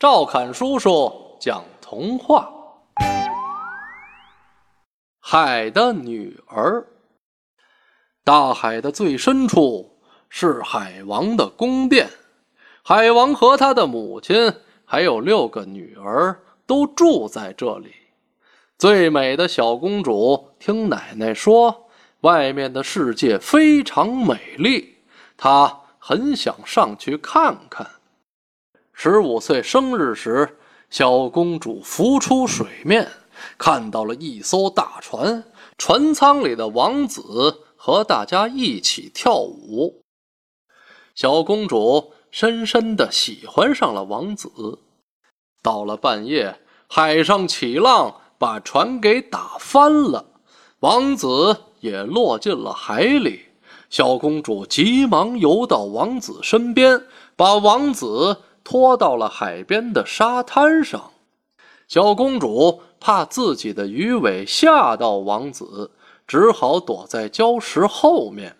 赵侃叔叔讲童话：海的女儿。大海的最深处是海王的宫殿，海王和他的母亲还有六个女儿都住在这里。最美的小公主听奶奶说，外面的世界非常美丽，她很想上去看看。十五岁生日时，小公主浮出水面，看到了一艘大船，船舱里的王子和大家一起跳舞。小公主深深的喜欢上了王子。到了半夜，海上起浪，把船给打翻了，王子也落进了海里。小公主急忙游到王子身边，把王子。拖到了海边的沙滩上，小公主怕自己的鱼尾吓到王子，只好躲在礁石后面。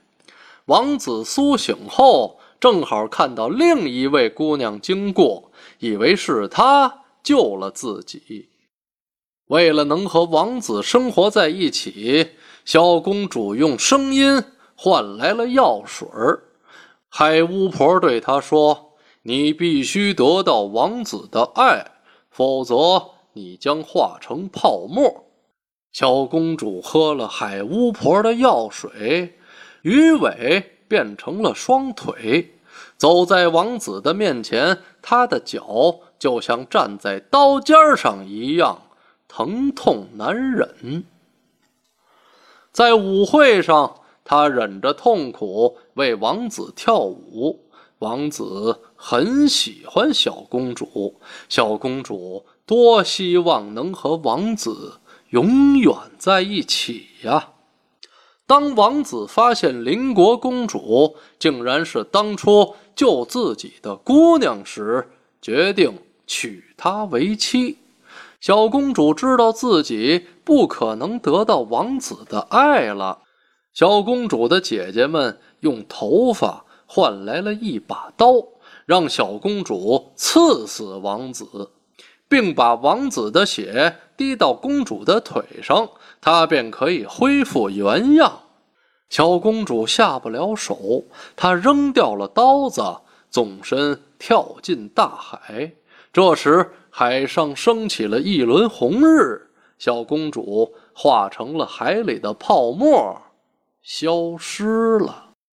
王子苏醒后，正好看到另一位姑娘经过，以为是她救了自己。为了能和王子生活在一起，小公主用声音换来了药水海巫婆对她说。你必须得到王子的爱，否则你将化成泡沫。小公主喝了海巫婆的药水，鱼尾变成了双腿，走在王子的面前，她的脚就像站在刀尖上一样，疼痛难忍。在舞会上，她忍着痛苦为王子跳舞。王子很喜欢小公主，小公主多希望能和王子永远在一起呀！当王子发现邻国公主竟然是当初救自己的姑娘时，决定娶她为妻。小公主知道自己不可能得到王子的爱了，小公主的姐姐们用头发。换来了一把刀，让小公主刺死王子，并把王子的血滴到公主的腿上，她便可以恢复原样。小公主下不了手，她扔掉了刀子，纵身跳进大海。这时，海上升起了一轮红日，小公主化成了海里的泡沫，消失了。